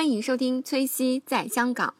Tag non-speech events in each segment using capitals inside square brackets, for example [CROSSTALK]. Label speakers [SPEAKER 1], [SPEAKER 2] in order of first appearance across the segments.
[SPEAKER 1] 欢迎收听崔西在香港。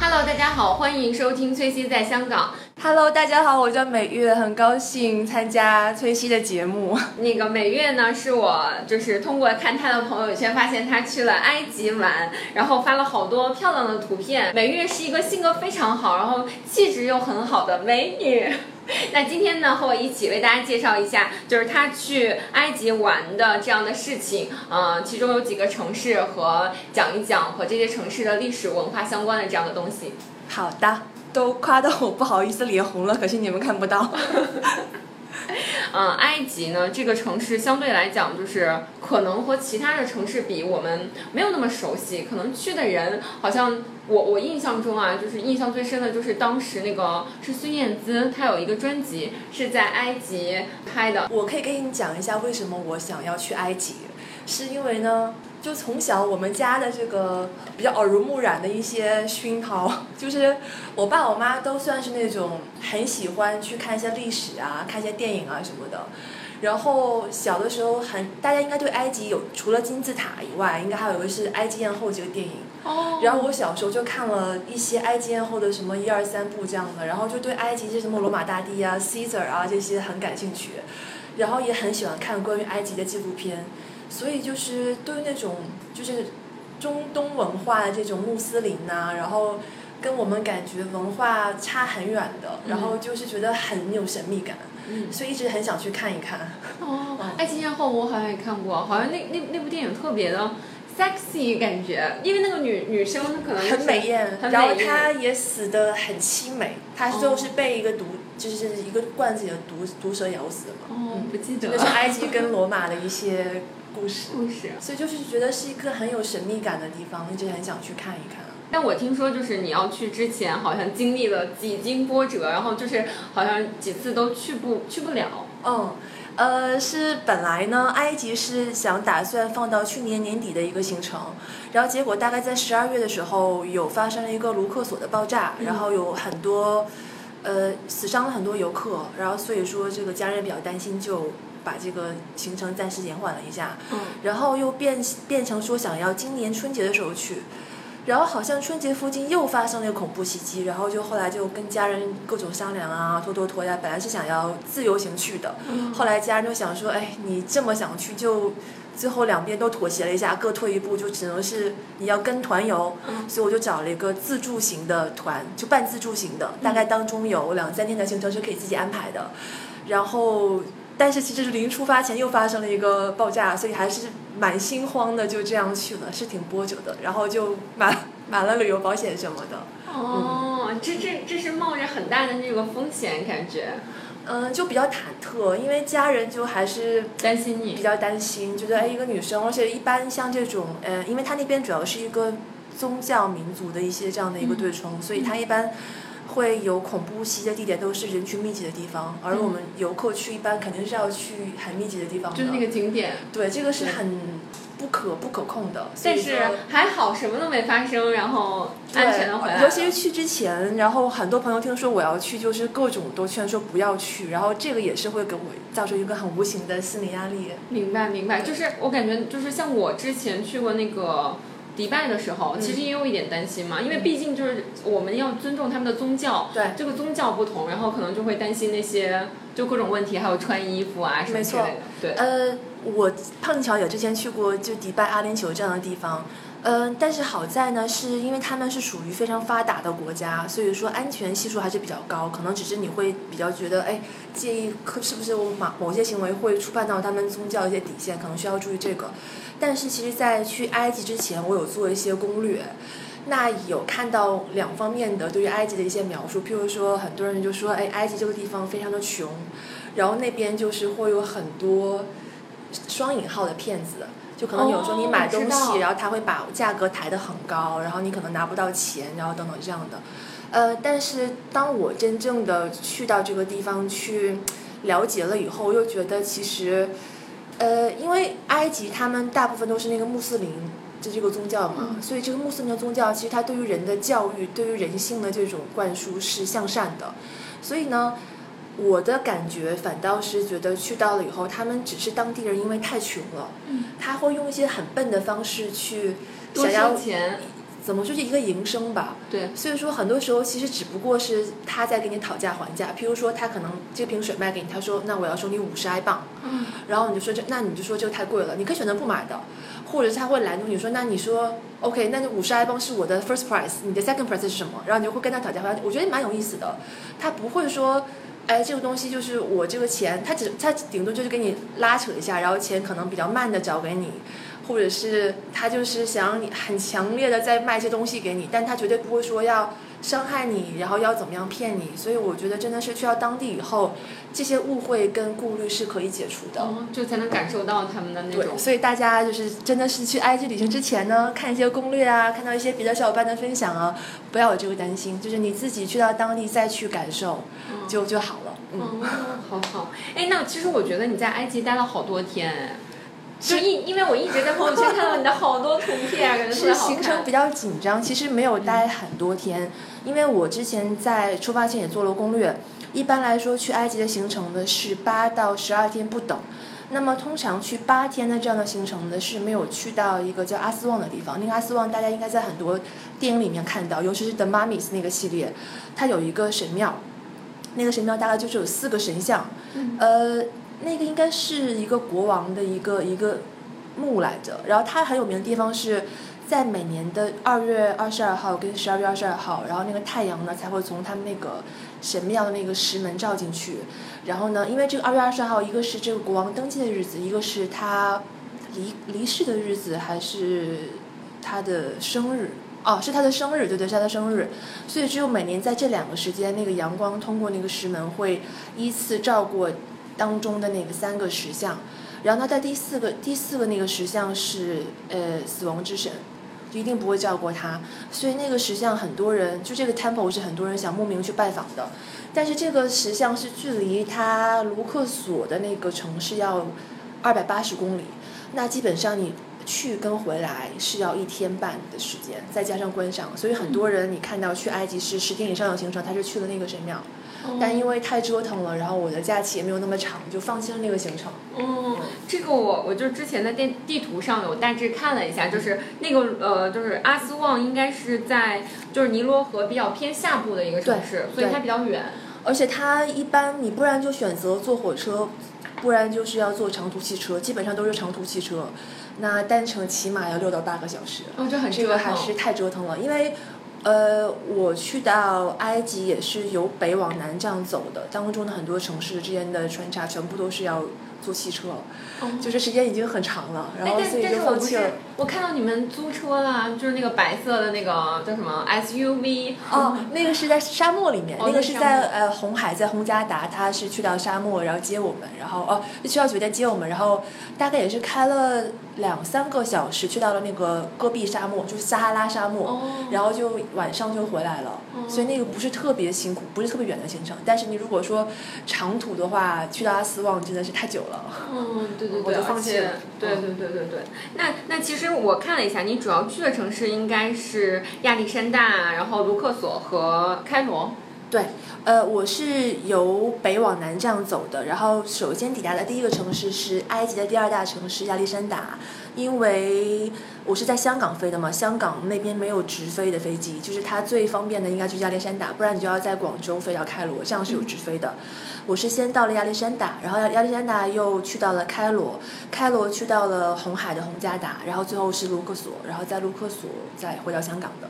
[SPEAKER 1] Hello，大家好，欢迎收听崔西在香港。
[SPEAKER 2] Hello，大家好，我叫美月，很高兴参加崔西的节目。[LAUGHS]
[SPEAKER 1] 那个美月呢，是我就是通过看她的朋友圈，发现她去了埃及玩，然后发了好多漂亮的图片。美月是一个性格非常好，然后气质又很好的美女。[LAUGHS] 那今天呢，和我一起为大家介绍一下，就是她去埃及玩的这样的事情。嗯、其中有几个城市和讲一讲和这些城市的历史文化相关的这样的东西。
[SPEAKER 2] 好的，都夸到我不好意思脸红了，可惜你们看不到。[LAUGHS]
[SPEAKER 1] 嗯，埃及呢这个城市相对来讲，就是可能和其他的城市比，我们没有那么熟悉。可能去的人好像我我印象中啊，就是印象最深的就是当时那个是孙燕姿，她有一个专辑是在埃及拍的。
[SPEAKER 2] 我可以跟你讲一下为什么我想要去埃及，是因为呢，就从小我们家的这个比较耳濡目染的一些熏陶，[LAUGHS] 就是我爸我妈都算是那种很喜欢去看一些历史啊，看一些电影啊什么的。然后小的时候很，大家应该对埃及有除了金字塔以外，应该还有一个是《埃及艳后》这个电影。
[SPEAKER 1] 哦
[SPEAKER 2] 然后我小时候就看了一些埃及艳后的什么一二三部这样的，然后就对埃及这什么罗马大帝啊、Caesar 啊这些很感兴趣，然后也很喜欢看关于埃及的纪录片，所以就是对那种就是中东文化的这种穆斯林呐、然后跟我们感觉文化差很远的，然后就是觉得很有神秘感，
[SPEAKER 1] 嗯
[SPEAKER 2] 所以一直很想去看一看。
[SPEAKER 1] 哦，[LAUGHS] 埃及艳后我好像也看过，好像那那那部电影特别的 sexy 感觉，因为那个女女生可能就是
[SPEAKER 2] 很美艳，然后她也死的很凄美，她最后是被一个毒，就是一个罐子里的毒毒蛇咬死的嘛。
[SPEAKER 1] 哦不记得
[SPEAKER 2] 这个是埃及跟罗马的一些故事，
[SPEAKER 1] 故事。
[SPEAKER 2] 所以就是觉得是一个很有神秘感的地方，一直很想去看一看。
[SPEAKER 1] 但我听说，就是你要去之前，好像经历了几经波折，然后就是好像几次都去不去不了。
[SPEAKER 2] 嗯，呃，是本来呢，埃及是想打算放到去年年底的一个行程，然后结果大概在十二月的时候有发生了一个卢克索的爆炸，然后有很多呃死伤了很多游客，然后所以说这个家人比较担心，就把这个行程暂时延缓了一下，
[SPEAKER 1] 嗯
[SPEAKER 2] 然后又变变成说想要今年春节的时候去。然后好像春节附近又发生了一个恐怖袭击，然后就后来就跟家人各种商量啊，拖拖拖呀。本来是想要自由行去的，后来家人就想说，哎，你这么想去，就最后两边都妥协了一下，各退一步，就只能是你要跟团游。
[SPEAKER 1] 嗯
[SPEAKER 2] 所以我就找了一个自助型的团，就半自助型的，大概当中有两三天的行程是可以自己安排的。然后，但是其实临出发前又发生了一个爆炸，所以还是蛮心慌的，就这样去了，是挺波折的。然后就买买了旅游保险什么的。
[SPEAKER 1] 哦，这这这是冒着很大的那个风险，感觉
[SPEAKER 2] 嗯，就比较忐忑，因为家人就还是
[SPEAKER 1] 担心你。
[SPEAKER 2] 比较担心，觉得哎一个女生，而且一般像这种，呃，因为他那边主要是一个宗教民族的一些这样的一个对冲，所以他一般会有恐怖袭击的地点都是人群密集的地方，而我们游客去一般肯定是要去很密集的地方的。
[SPEAKER 1] 就是那个景点，
[SPEAKER 2] 对，这个是很不可不可控的，
[SPEAKER 1] 但是还好什么都没发生，然后安全的回来。
[SPEAKER 2] 尤其是去之前，然后很多朋友听说我要去，就是各种都劝说不要去，然后这个也是会给我造成一个很无形的心理压力。
[SPEAKER 1] 明白明白，就是我感觉就是像我之前去过那个。迪拜的时候，其实也有一点担心嘛，因为毕竟就是我们要尊重他们的宗教，
[SPEAKER 2] 对。
[SPEAKER 1] 这个宗教不同，然后可能就会担心那些就各种问题，还有穿衣服啊什么之类的。对，
[SPEAKER 2] 呃，我碰巧也之前去过就迪拜、阿联酋这样的地方，嗯、但是好在呢，是因为他们是属于非常发达的国家，所以说安全系数还是比较高。可能只是你会比较觉得，哎，介意可是不是我某某些行为会触犯到他们宗教一些底线，可能需要注意这个。但是其实，在去埃及之前，我有做一些攻略。那有看到两方面的对于埃及的一些描述，譬如说，很多人就说，哎，埃及这个地方非常的穷，然后那边就是会有很多双引号的骗子，就可能有时候你买东西，然后他会把价格抬得很高，然后你可能拿不到钱，然后等等这样的。呃，但是当我真正的去到这个地方去了解了以后，又觉得其实，呃，因为埃及他们大部分都是那个穆斯林。就这个宗教嘛，所以这个穆斯林的宗教其实它对于人的教育、对于人性的这种灌输是向善的，所以呢，我的感觉反倒是觉得去到了以后，他们只是当地人，因为太穷了，他会用一些很笨的方式去
[SPEAKER 1] 多
[SPEAKER 2] 想要
[SPEAKER 1] 钱，
[SPEAKER 2] 怎么就是一个营生吧。
[SPEAKER 1] 对，
[SPEAKER 2] 所以说很多时候其实只不过是他在跟你讨价还价，譬如说他可能这瓶水卖给你，他说那我要收你五十埃镑，
[SPEAKER 1] 嗯，
[SPEAKER 2] 然后你就说这那你就说这个太贵了，你可以选择不买的，或者是他会拦住你说那你说 OK，那五十埃镑是我的 first price，你的 second price 是什么？然后你就会跟他讨价还价，我觉得蛮有意思的，他不会说。哎，这个东西就是我这个钱，他只他顶多就是给你拉扯一下，然后钱可能比较慢的找给你，或者是他就是想让你很强烈的再卖一些东西给你，但他绝对不会说要伤害你，然后要怎么样骗你。所以我觉得真的是去到当地以后，这些误会跟顾虑是可以解除的。
[SPEAKER 1] 哦，就才能感受到他们的那种
[SPEAKER 2] 对，所以大家就是真的是去埃及旅行之前呢，看一些攻略啊，看到一些别的小伙伴的分享啊，不要有这个担心，就是你自己去到当地再去感受就就好了。嗯，
[SPEAKER 1] 哦，好好。哎，那其实我觉得你在埃及待了好多天，哎就因因为我一直在朋友圈看到你的好多图片，感觉特
[SPEAKER 2] 是
[SPEAKER 1] 别好看
[SPEAKER 2] 行程比。较紧张，其实没有待很多天，因为我之前在出发前也做了攻略。一般来说，去埃及的行程呢是八到十二天不等。那么通常去八天的这样的行程呢是没有去到一个叫阿斯旺的地方。那个阿斯旺大家应该在很多电影里面看到，尤其是 The Mummies 那个系列，它有一个神庙，那个神庙大概就是有四个神像，
[SPEAKER 1] 嗯
[SPEAKER 2] 呃，那个应该是一个国王的一个一个墓来着。然后它很有名的地方是在每年的二月二十二号跟十二月二十二号，然后那个太阳呢才会从他们那个神庙的那个石门照进去。然后呢，因为这个二月二十二号，一个是这个国王登基的日子，一个是他离离世的日子，还是他的生日。哦，是他的生日，对对，是他的生日，所以只有每年在这两个时间，那个阳光通过那个石门会依次照过当中的那个三个石像，然后呢，在第四个第四个那个石像是呃死亡之神，就一定不会照过他，所以那个石像很多人就这个 temple 是很多人想慕名去拜访的，但是这个石像是距离他卢克索的那个城市要二百八十公里，那基本上你去跟回来是要一天半的时间，再加上观赏，所以很多人你看到去埃及是十天以上的行程，他是去了那个神庙，但因为太折腾了，然后我的假期也没有那么长，就放弃了那个行程。
[SPEAKER 1] 嗯，这个我我就之前在电地图上有大致看了一下，就是那个呃，就是阿斯旺应该是在就是尼罗河比较偏下部的一个城市，所以它比较远。
[SPEAKER 2] 而且它一般你不然就选择坐火车，不然就是要坐长途汽车，基本上都是长途汽车，那单程起码要六到八个小时。
[SPEAKER 1] 哦，这很
[SPEAKER 2] 这个还是太折腾了，因为，呃，我去到埃及也是由北往南这样走的，当中的很多城市之间的穿插全部都是要坐汽车，就是时间已经很长了，然后所以就是放弃了。，
[SPEAKER 1] 我看到你们租车了，就是那个白色的那个叫什么 SUV。
[SPEAKER 2] 哦，那个是在沙漠里面，
[SPEAKER 1] 哦
[SPEAKER 2] 那个是
[SPEAKER 1] 在
[SPEAKER 2] 呃红海，在洪加达，他是去到沙漠，然后接我们，然后哦去到酒店接我们，然后大概也是开了两三个小时，去到了那个戈壁沙漠，就是撒哈拉沙漠，
[SPEAKER 1] 哦
[SPEAKER 2] 然后就晚上就回来了，
[SPEAKER 1] 哦
[SPEAKER 2] 所以那个不是特别辛苦，不是特别远的行程，但是你如果说长途的话，去到阿斯旺真的是太久了。
[SPEAKER 1] 嗯，对对对，
[SPEAKER 2] 放弃了嗯
[SPEAKER 1] 对对对对对。那那其实我看了一下，你主要去的城市应该是亚历山大，然后卢克索和开罗。
[SPEAKER 2] 对，呃，我是由北往南这样走的，然后首先抵达的第一个城市是埃及的第二大城市亚历山大，因为我是在香港飞的嘛，香港那边没有直飞的飞机，就是它最方便的应该去亚历山大，不然你就要在广州飞到开罗，这样是有直飞的。我是先到了亚历山大，然后亚亚历山大又去到了开罗，开罗去到了红海的红加达，然后最后是卢克索，然后在卢克索再回到香港的。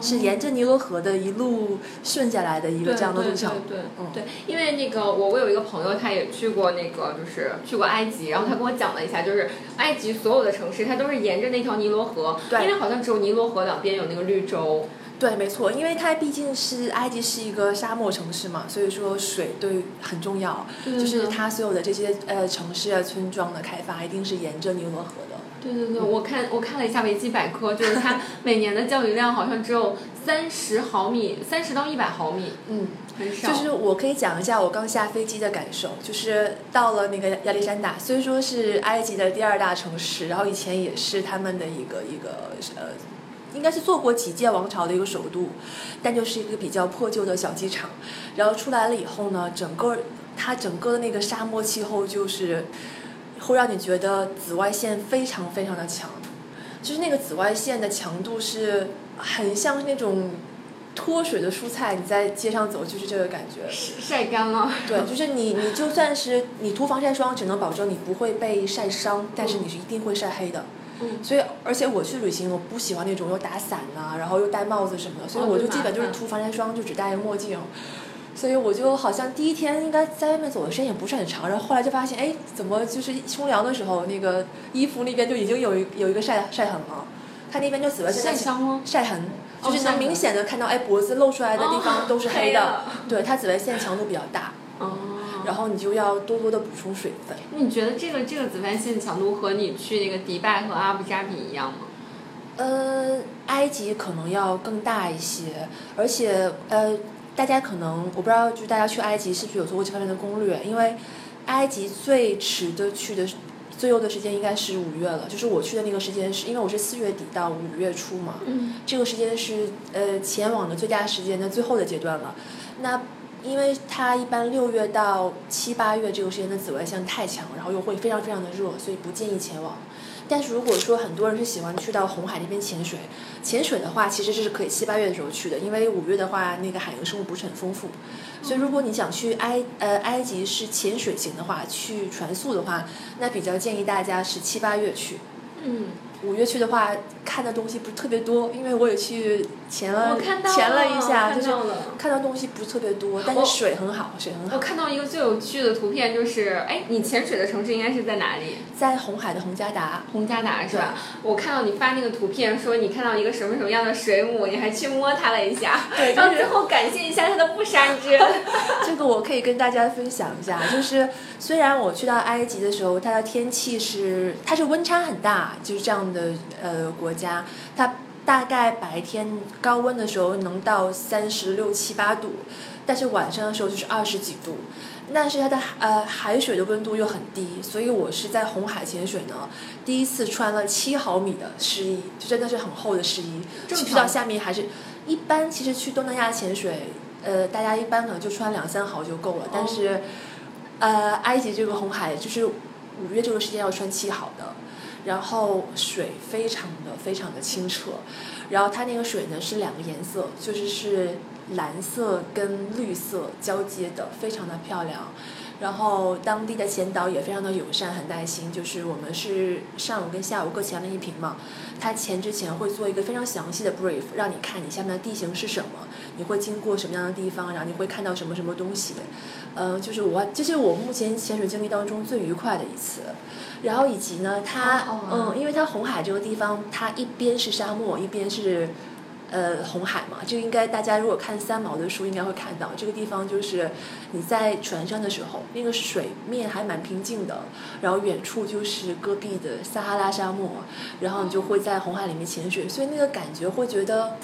[SPEAKER 2] 是沿着尼罗河的一路顺下来的一个这样的路程。
[SPEAKER 1] 对对对
[SPEAKER 2] 嗯
[SPEAKER 1] 对，因为那个我我有一个朋友，他也去过那个就是去过埃及，然后他跟我讲了一下，就是埃及所有的城市，它都是沿着那条尼罗河，
[SPEAKER 2] 对
[SPEAKER 1] 因为好像只有尼罗河两边有那个绿洲。
[SPEAKER 2] 对，没错，因为它毕竟是埃及是一个沙漠城市嘛，所以说水对很重要。
[SPEAKER 1] 对
[SPEAKER 2] 就是它所有的这些呃城市啊、村庄的开发，一定是沿着尼罗河的。
[SPEAKER 1] 对对对，我看我看了一下维基百科，就是它 [LAUGHS] 每年的降雨量好像只有三十毫米，三十到一百毫米，
[SPEAKER 2] 嗯，
[SPEAKER 1] 很少。
[SPEAKER 2] 就是我可以讲一下我刚下飞机的感受，就是到了那个亚历山大，虽说是埃及的第二大城市，然后以前也是他们的一个一个呃，应该是做过几届王朝的一个首都，但就是一个比较破旧的小机场。然后出来了以后呢，整个它整个的那个沙漠气候就是会让你觉得紫外线非常非常的强，就是那个紫外线的强度是很像那种脱水的蔬菜，你在街上走就是这个感觉。
[SPEAKER 1] 晒干了。
[SPEAKER 2] 对，就是你，你就算是你涂防晒霜，只能保证你不会被晒伤，但是你是一定会晒黑的。
[SPEAKER 1] 嗯
[SPEAKER 2] 所以，而且我去旅行，我不喜欢那种又打伞呐、然后又戴帽子什么的，所以我就基本就是涂防晒霜，就只戴墨镜。所以我就好像第一天应该在外面走的时间也不是很长，然后后来就发现，哎，怎么就是冲凉的时候，那个衣服那边就已经有一有一个晒晒痕了，它那边就紫外线
[SPEAKER 1] 晒
[SPEAKER 2] 在
[SPEAKER 1] 伤吗？
[SPEAKER 2] 晒痕，就是能明显的看到，哎，脖子露出来的地方
[SPEAKER 1] 哦
[SPEAKER 2] 都是 [LAUGHS] 黑的，对，它紫外线强度比较大。
[SPEAKER 1] 哦。
[SPEAKER 2] 然后你就要多多的补充水分。
[SPEAKER 1] 你觉得这个这个紫外线强度和你去那个迪拜和阿布扎比一样吗？
[SPEAKER 2] 呃，埃及可能要更大一些，而且呃，大家可能我不知道，就是大家去埃及是不是有做过这方面的攻略？因为埃及最迟的去的最优的时间应该是五月了，就是我去的那个时间是因为我是四月底到五月初嘛，
[SPEAKER 1] 嗯。
[SPEAKER 2] 这个时间是呃前往的最佳时间的最后的阶段了。那因为它一般六月到七八月这个时间的紫外线太强，然后又会非常非常的热，所以不建议前往。但是如果说很多人是喜欢去到红海那边潜水，潜水的话其实这是可以七八月的时候去的，因为五月的话那个海洋生物不是很丰富，所以如果你想去埃呃埃及是潜水型的话，去船宿的话，那比较建议大家是七八月去。
[SPEAKER 1] 嗯，
[SPEAKER 2] 五月去的话，看的东西不是特别多，因为我也去潜了
[SPEAKER 1] 我看到
[SPEAKER 2] 潜了一下，就是
[SPEAKER 1] 看到了
[SPEAKER 2] 看到东西不是特别多，但是水很好，水很好。
[SPEAKER 1] 我看到一个最有趣的图片，就是哎，你潜水的城市应该是在哪里？
[SPEAKER 2] 在红海的洪加达，
[SPEAKER 1] 洪加达是吧？我看到你发那个图片，说你看到一个什么什么样的水母，你还去摸它了一下，[LAUGHS]
[SPEAKER 2] 对
[SPEAKER 1] 然后最后感谢一下它的不杀之恩。[LAUGHS]
[SPEAKER 2] 这个我可以跟大家分享一下，就是虽然我去到埃及的时候，它的天气是它是温差很大，就是这样的呃国家，它大概白天高温的时候能到三十六七八度，但是晚上的时候就是二十几度。但是它的呃海水的温度又很低，所以我是在红海潜水呢，第一次穿了七毫米的湿衣，就真的是很厚的湿衣，
[SPEAKER 1] 正常
[SPEAKER 2] 去到下面还是一般。其实去东南亚潜水，呃，大家一般可能就穿两三毫就够了，但是，呃，埃及这个红海就是五月这个时间要穿七毫的，然后水非常的非常的清澈，然后它那个水呢是两个颜色，就是是蓝色跟绿色交接的，非常的漂亮。然后当地的前导也非常的友善，很耐心。就是我们是上午跟下午各潜了一瓶嘛，他潜之前会做一个非常详细的 brief，让你看你下面的地形是什么，你会经过什么样的地方，然后你会看到什么什么东西。呃，就是我，这是我目前潜水经历当中最愉快的一次。然后以及呢，它嗯，因为它红海这个地方，它一边是沙漠，一边是呃红海嘛，这个应该大家如果看三毛的书应该会看到，这个地方就是你在船上的时候，那个水面还蛮平静的，然后远处就是戈壁的撒哈拉沙漠，然后你就会在红海里面潜水，所以那个感觉会觉得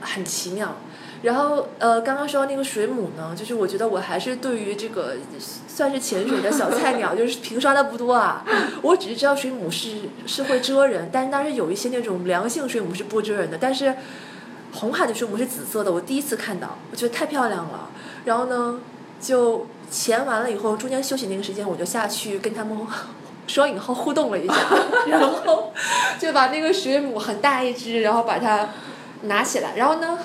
[SPEAKER 2] 很奇妙。然后呃，刚刚说到那个水母呢，就是我觉得我还是对于这个算是潜水的小菜鸟，[LAUGHS] 就是平刷的不多啊。我只是知道水母是是会蛰人，但是当然有一些那种良性水母是不蛰人的，但是红海的水母是紫色的，我第一次看到，我觉得太漂亮了。然后呢，就潜完了以后，中间休息那个时间，我就下去跟他们双引号互动了一下，[LAUGHS] 然后就把那个水母很大一只，然后把它拿起来，然后呢。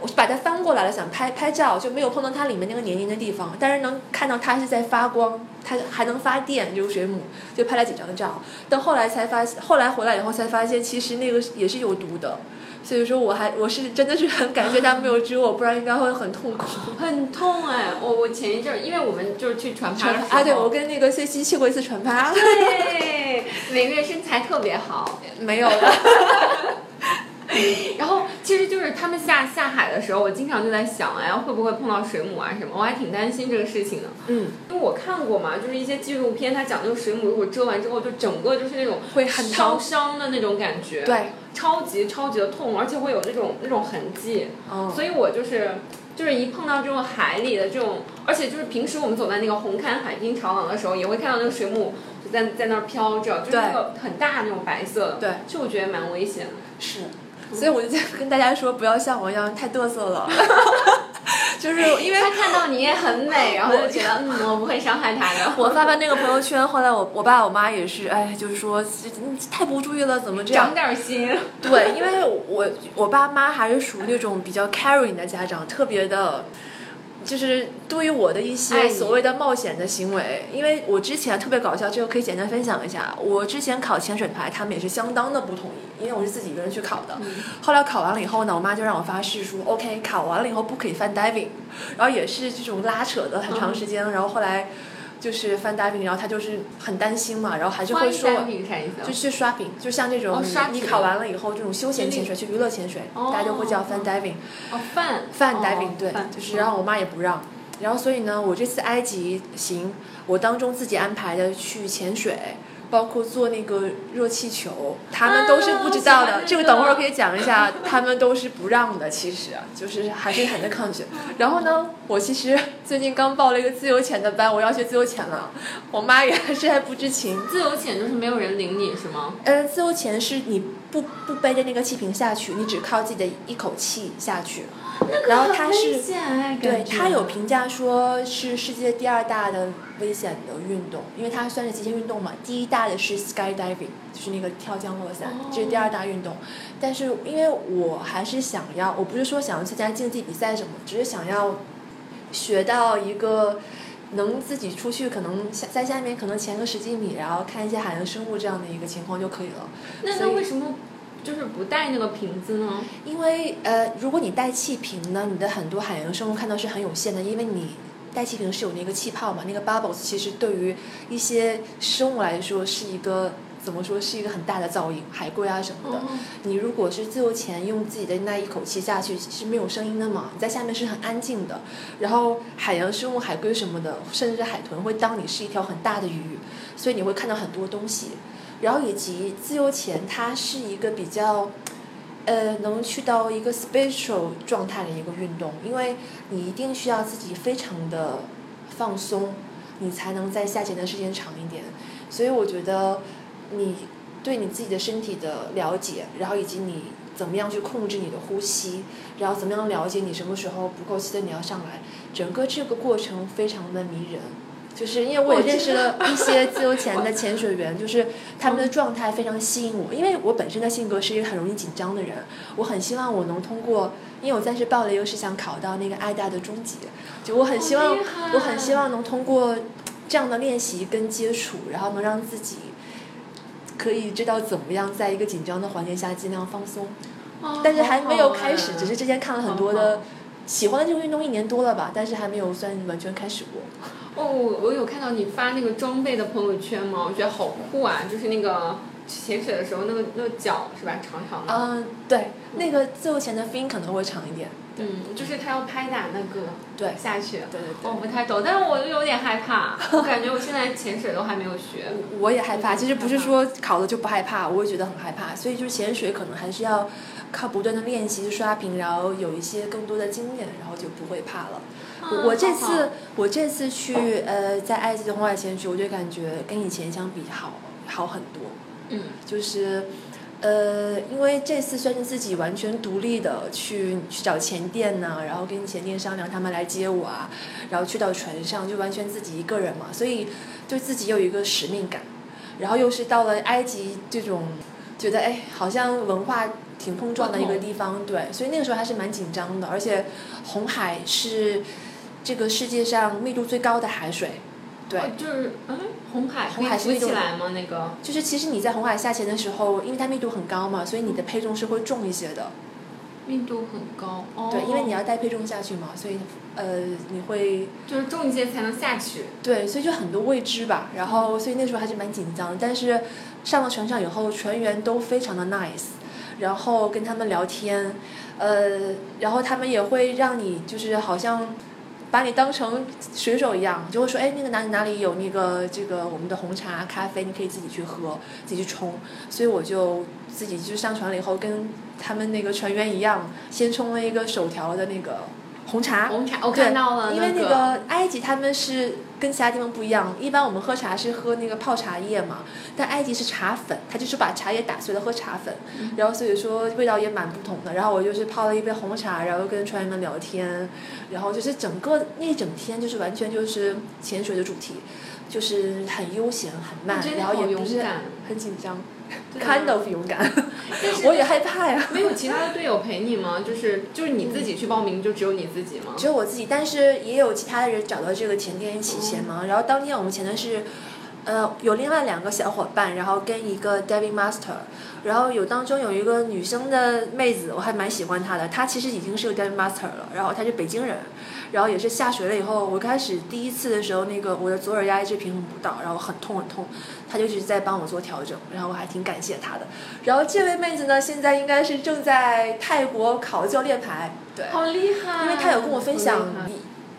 [SPEAKER 2] 我把它翻过来了，想拍拍照，就没有碰到它里面那个黏黏的地方，但是能看到它是在发光，它还能发电，就是水母就拍了几张照。但后来才发现，后来回来以后才发现，其实那个也是有毒的，所以说我还我是真的是很感谢他没有追我，不然应该会很痛苦。
[SPEAKER 1] 很痛哎！我我前一阵儿，因为我们就是去船趴的时候，
[SPEAKER 2] 啊，对，我跟那个 C C 去过一次船趴，
[SPEAKER 1] 对，每月身材特别好。
[SPEAKER 2] 没有了。[LAUGHS]
[SPEAKER 1] 然后，其其实就是他们下下海的时候，我经常就在想，哎，会不会碰到水母啊什么？我还挺担心这个事情的。
[SPEAKER 2] 嗯，
[SPEAKER 1] 因为我看过嘛，就是一些纪录片，它讲究水母如果蛰完之后，就整个就是那种
[SPEAKER 2] 会很
[SPEAKER 1] 烧伤的那种感觉，，
[SPEAKER 2] 对，
[SPEAKER 1] 超级超级的痛，而且会有那种那种痕迹。
[SPEAKER 2] 嗯，
[SPEAKER 1] 所以我就是就是一碰到这种海里的这种，而且就是平时我们走在那个红磡海滨长廊的时候，也会看到那个水母就在在那儿飘着，就是那个很大那种白色的，
[SPEAKER 2] 对，
[SPEAKER 1] 就我觉得蛮危险。的。
[SPEAKER 2] 是，所以我就在跟大家说，不要像我一样太嘚瑟了，[LAUGHS] [LAUGHS] 就是因为
[SPEAKER 1] 他看到你也很美，[LAUGHS] 然后就觉得嗯，我不会伤害他的。
[SPEAKER 2] 我发完那个朋友圈，后来我我爸我妈也是，哎，就是说这太不注意了，怎么这样
[SPEAKER 1] 长？点心，
[SPEAKER 2] 对，因为我我爸妈还是属于那种比较 caring 的家长，特别的。就是对于我的一些所谓的冒险的行为，因为我之前特别搞笑，这个可以简单分享一下。我之前考潜水牌，他们也是相当的不同意，因为我是自己一个人去考的。后来考完了以后呢，我妈就让我发誓说，OK，考完了以后不可以翻 diving，然后也是这种拉扯的很长时间，然后后来就是翻 diving，然后他就是很担心嘛，然后还是会说？就去刷屏，就像这种你、你考完了以后，这种休闲潜水，去娱乐潜水，
[SPEAKER 1] 哦
[SPEAKER 2] 大家就会叫 fun diving。
[SPEAKER 1] 哦，饭
[SPEAKER 2] fun
[SPEAKER 1] 哦
[SPEAKER 2] diving、对，就是然后我妈也不让，然后所以呢，我这次埃及行，我当中自己安排的去潜水。包括做那个热气球，他们都是不知道的。这个等会儿可以讲一下，他们都是不让的。其实就是还是很的抗拒。然后呢，我其实最近刚报了一个自由潜的班，我要学自由潜了。我妈也还是还不知情。
[SPEAKER 1] 自由潜就是没有人领你是吗？
[SPEAKER 2] 呃，自由潜是你不不背着那个气瓶下去，你只靠自己的一口气下去。然后它
[SPEAKER 1] 很危
[SPEAKER 2] 是，对，
[SPEAKER 1] 感觉
[SPEAKER 2] 它有评价说是世界第二大的危险的运动，因为它算是极限运动嘛。第一大的是 skydiving，就是那个跳降落伞，这是第二大运动。但是因为我还是想要，我不是说想要参加竞技比赛什么，只是想要学到一个。能自己出去，可能下在下面可能潜个十几米，然后看一些海洋生物这样的一个情况就可以了。
[SPEAKER 1] 那那为什么就是不带那个瓶子呢？
[SPEAKER 2] 因为呃，如果你带气瓶呢，你的很多海洋生物看到是很有限的，因为你带气瓶是有那个气泡嘛，那个 bubbles 其实对于一些生物来说是一个怎么说是一个很大的噪音，海龟啊什么的。
[SPEAKER 1] 哦
[SPEAKER 2] 你如果是自由潜，用自己的那一口气下去是没有声音的嘛，你在下面是很安静的。然后海洋生物、海龟什么的，甚至是海豚会当你是一条很大的鱼，所以你会看到很多东西。然后以及自由潜，它是一个比较。呃，能去到一个 spiritual 状态的一个运动，因为你一定需要自己非常的放松，你才能在下潜的时间长一点。所以我觉得你对你自己的身体的了解，然后以及你怎么样去控制你的呼吸，然后怎么样了解你什么时候不够气的你要上来，整个这个过程非常的迷人。就是因为我也认识了一些自由潜 [LAUGHS] 的潜水员，就是他们的状态非常吸引我。因为我本身的性格是一个很容易紧张的人，我很希望我能通过，因为我暂时报了一个是想考到那个爱大的中级，就我很希望我很希望能通过这样的练习跟接触，然后能让自己可以知道怎么样在一个紧张的环境下尽量放松。
[SPEAKER 1] 哦
[SPEAKER 2] 但是还没有开始，
[SPEAKER 1] 哎
[SPEAKER 2] 只是之前看了很多的，喜欢这个运动一年多了吧，但是还没有算完全开始过。
[SPEAKER 1] 哦，我我有看到你发那个装备的朋友圈吗？我觉得好酷啊！就是那个潜水的时候，那个那个脚是吧，长长的。
[SPEAKER 2] 嗯，对，那个自由潜的 fin 可能会长一点。
[SPEAKER 1] 嗯，就是他要拍打那个
[SPEAKER 2] 对，
[SPEAKER 1] 下去。
[SPEAKER 2] 对对对。
[SPEAKER 1] 我不太懂，但是我就有点害怕，我感觉我现在潜水都还没有学。
[SPEAKER 2] 我也害怕，其实不是说考了就不害怕，我也觉得很害怕，所以就是潜水可能还是要靠不断的练习刷屏，然后有一些更多的经验，然后就不会怕了。我我这次我这次去呃在埃及的红海潜水，我就感觉跟以前相比好好很多。
[SPEAKER 1] 嗯，
[SPEAKER 2] 就是，呃，因为这次算是自己完全独立的去去找前店呢、然后跟前店商量他们来接我啊，然后去到船上就完全自己一个人嘛，所以对自己有一个使命感，然后又是到了埃及这种，觉得哎好像文化挺碰撞的一个地方，对，所以那个时候还是蛮紧张的，而且红海是这个世界上密度最高的海水，对。
[SPEAKER 1] 哦就是嗯，红海浮
[SPEAKER 2] 红海是那种
[SPEAKER 1] 起来吗？那个
[SPEAKER 2] 就是其实你在红海下潜的时候，因为它密度很高嘛，所以你的配重是会重一些的。
[SPEAKER 1] 密度很高。哦。
[SPEAKER 2] 对，因为你要带配重下去嘛，所以呃你会
[SPEAKER 1] 就是重一些才能下去。
[SPEAKER 2] 对，所以就很多未知吧。然后所以那时候还是蛮紧张，但是上了船上以后，船员都非常的 nice。然后跟他们聊天，呃，然后他们也会让你就是好像。把你当成水手一样，就会说，哎，那个哪里哪里有那个这个我们的红茶、咖啡，你可以自己去喝，自己去冲。所以我就自己就上船了以后，跟他们那个船员一样，先冲了一个手调的那个红茶。
[SPEAKER 1] 红茶我
[SPEAKER 2] 对
[SPEAKER 1] 看到了
[SPEAKER 2] 因为那
[SPEAKER 1] 个
[SPEAKER 2] 个埃及他们是跟其他地方不一样，一般我们喝茶是喝那个泡茶叶嘛，但埃及是茶粉，他就是把茶叶打碎了喝茶粉，
[SPEAKER 1] 嗯
[SPEAKER 2] 然后所以说味道也蛮不同的。然后我就是泡了一杯红茶，然后跟船员们聊天，然后就是整个那一整天就是完全就是潜水的主题，就是很悠闲很慢然后也不是很紧张，kind of 勇敢，
[SPEAKER 1] 但是 [LAUGHS]
[SPEAKER 2] 我也害怕呀。
[SPEAKER 1] 没有其他的队友陪你吗？就是就是你自己去报名，就只有你自己吗？
[SPEAKER 2] 只有我自己，但是也有其他的人找到这个前天一起先嘛。然后当天我们前的是，呃，有另外两个小伙伴，然后跟一个 diving master，然后有当中有一个女生的妹子，我还蛮喜欢她的。她其实已经是个 diving master 了，然后她是北京人，然后也是下水了以后，我开始第一次的时候，那个我的左耳压一直平衡不到，然后很痛很痛，他就一直在帮我做调整，然后我还挺感谢他的。然后这位妹子呢，现在应该是正在泰国考教练牌，对。
[SPEAKER 1] 好厉害！
[SPEAKER 2] 因为他有跟我分享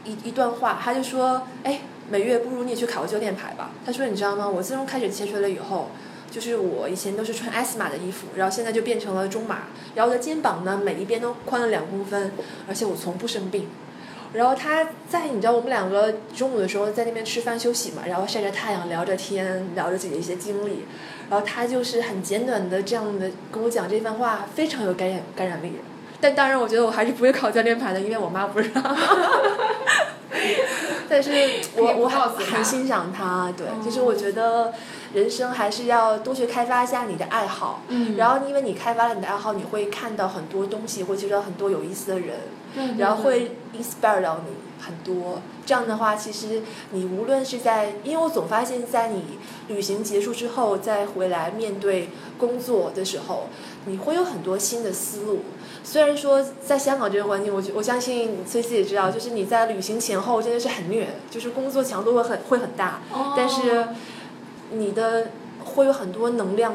[SPEAKER 2] 一一一段话，他就说：“哎，每月不如你也去考个教练牌吧。”他说：“你知道吗？我自从开始潜水了以后，就是我以前都是穿 S 码的衣服，然后现在就变成了中码，然后我的肩膀呢每一边都宽了两公分，而且我从不生病。”然后他在你知道我们两个中午的时候在那边吃饭休息嘛，然后晒着太阳聊着天，聊着自己的一些经历，然后他就是很简短的这样的跟我讲这番话，非常有感染感染力。但当然，我觉得我还是不会考教练牌的，因为我妈不让。[LAUGHS] 但是我我
[SPEAKER 1] 告诉她
[SPEAKER 2] 很欣赏他，对，
[SPEAKER 1] 哦
[SPEAKER 2] 就是我觉得人生还是要多去开发一下你的爱好，
[SPEAKER 1] 嗯
[SPEAKER 2] 然后因为你开发了你的爱好，你会看到很多东西，会接触到很多有意思的人，
[SPEAKER 1] 对对
[SPEAKER 2] 然后会 inspire 到你很多。这样的话，其实你无论是在，因为我总发现，在你旅行结束之后，再回来面对工作的时候，你会有很多新的思路。虽然说在香港这个环境，我我相信崔思也知道，就是你在旅行前后真的是很虐，就是工作强度会很会很大，
[SPEAKER 1] 哦
[SPEAKER 2] 但是你的会有很多能量，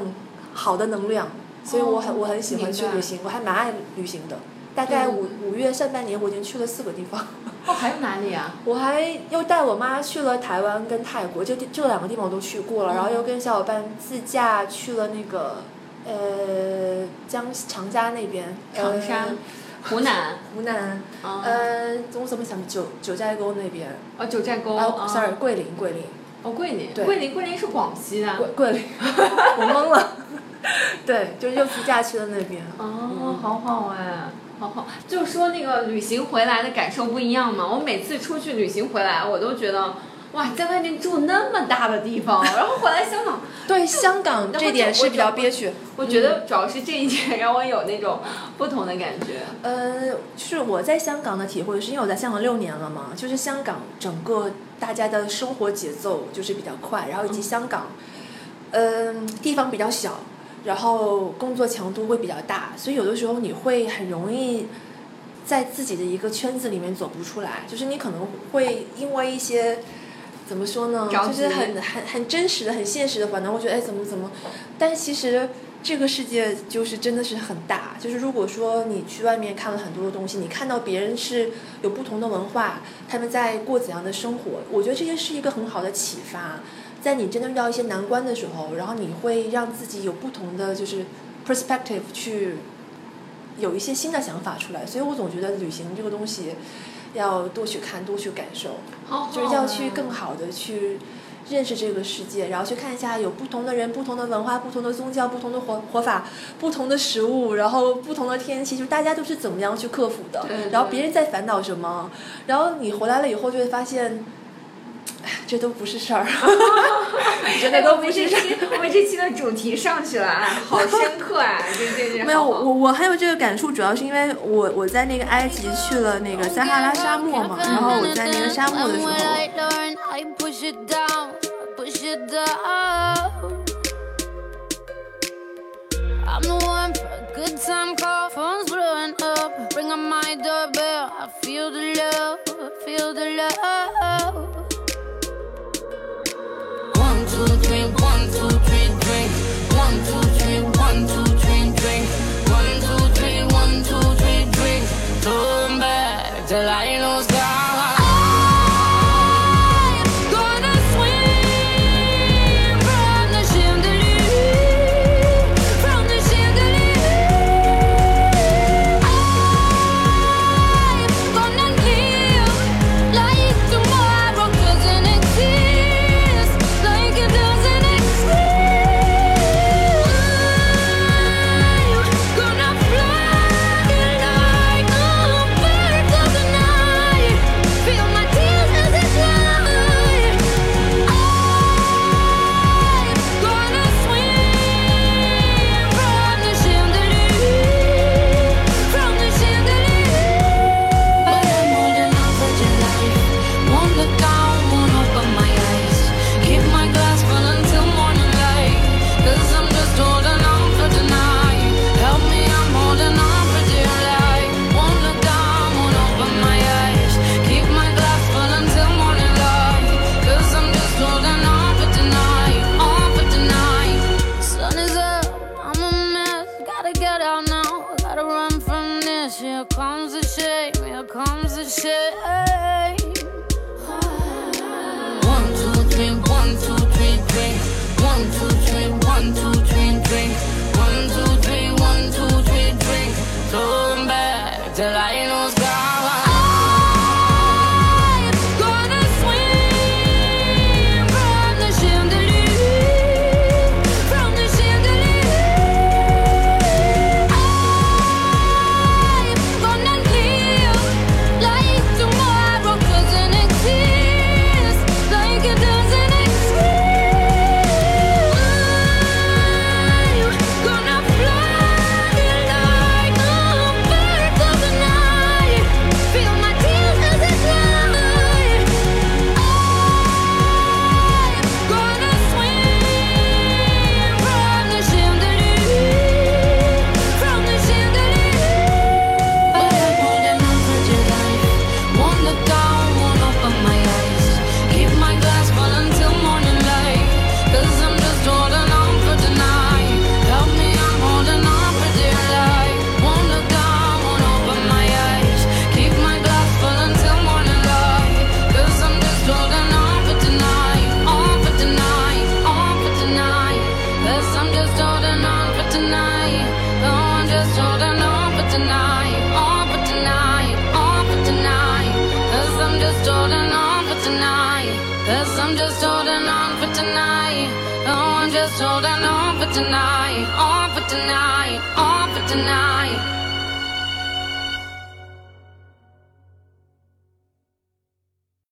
[SPEAKER 2] 好的能量，所以我很、
[SPEAKER 1] 哦
[SPEAKER 2] 我很喜欢去旅行，我还蛮爱旅行的。大概
[SPEAKER 1] 嗯。
[SPEAKER 2] 五五月上半年我已经去了四个地方，[LAUGHS]
[SPEAKER 1] 哦，还有哪里啊？[LAUGHS]
[SPEAKER 2] 我还又带我妈去了台湾跟泰国，这这两个地方我都去过了，然后又跟小伙伴自驾去了那个呃江长沙那边，
[SPEAKER 1] 长沙？
[SPEAKER 2] 呃、
[SPEAKER 1] 湖南。[LAUGHS]
[SPEAKER 2] 湖南，
[SPEAKER 1] 哦。
[SPEAKER 2] 呃，我怎么想九九寨沟那边，
[SPEAKER 1] 哦，九寨沟。
[SPEAKER 2] 啊
[SPEAKER 1] 哦
[SPEAKER 2] ，sorry，桂林桂林
[SPEAKER 1] 哦，桂林。
[SPEAKER 2] 对
[SPEAKER 1] 桂林，桂林是广西的。
[SPEAKER 2] 桂桂林，[LAUGHS] 我懵了，对，就是又自驾去了那边。
[SPEAKER 1] 哦，好好哎，好好。就说那个旅行回来的感受不一样嘛。我每次出去旅行回来，我都觉得。哇，在外面住那么大的地方，然后回来香港，[LAUGHS]
[SPEAKER 2] 对，香港这点
[SPEAKER 1] 是
[SPEAKER 2] 比较憋屈。
[SPEAKER 1] 我觉得主要是这一点让我有那种不同的感觉。
[SPEAKER 2] 呃，就是我在香港的体会，是因为我在香港六年了嘛，就是香港整个大家的生活节奏就是比较快，然后以及香港，嗯、地方比较小，然后工作强度会比较大，所以有的时候你会很容易在自己的一个圈子里面走不出来，就是你可能会因为一些。怎么说呢？就是很很很真实的、很现实的，反正我觉得哎，怎么怎么，但其实这个世界就是真的是很大。就是如果说你去外面看了很多的东西，你看到别人是有不同的文化，他们在过怎样的生活，我觉得这些是一个很好的启发。在你真的遇到一些难关的时候，然后你会让自己有不同的就是 perspective 去有一些新的想法出来。所以我总觉得旅行这个东西要多去看，多去感受。
[SPEAKER 1] 好好
[SPEAKER 2] 就是要去
[SPEAKER 1] 哎
[SPEAKER 2] 更好的去认识这个世界，然后去看一下有不同的人、不同的文化、不同的宗教、不同的活活法、不同的食物，然后不同的天气，就大家都是怎么样去克服的然后别人在烦恼什么，然后你回来了以后就会发现，哎，这都不是事儿，真的
[SPEAKER 1] 哎，
[SPEAKER 2] 都不是事儿。
[SPEAKER 1] 期我们这期的主题上去了，哎，好深刻啊！这这这
[SPEAKER 2] 没有，我我还有这个感触，主要是因为我我在那个埃及去了那个撒哈拉沙漠嘛，然后我在那个沙漠的时候，
[SPEAKER 3] It down. I'm the one for a good time call, phone's blowing up. Ring on my doorbell, I feel the love, feel the love.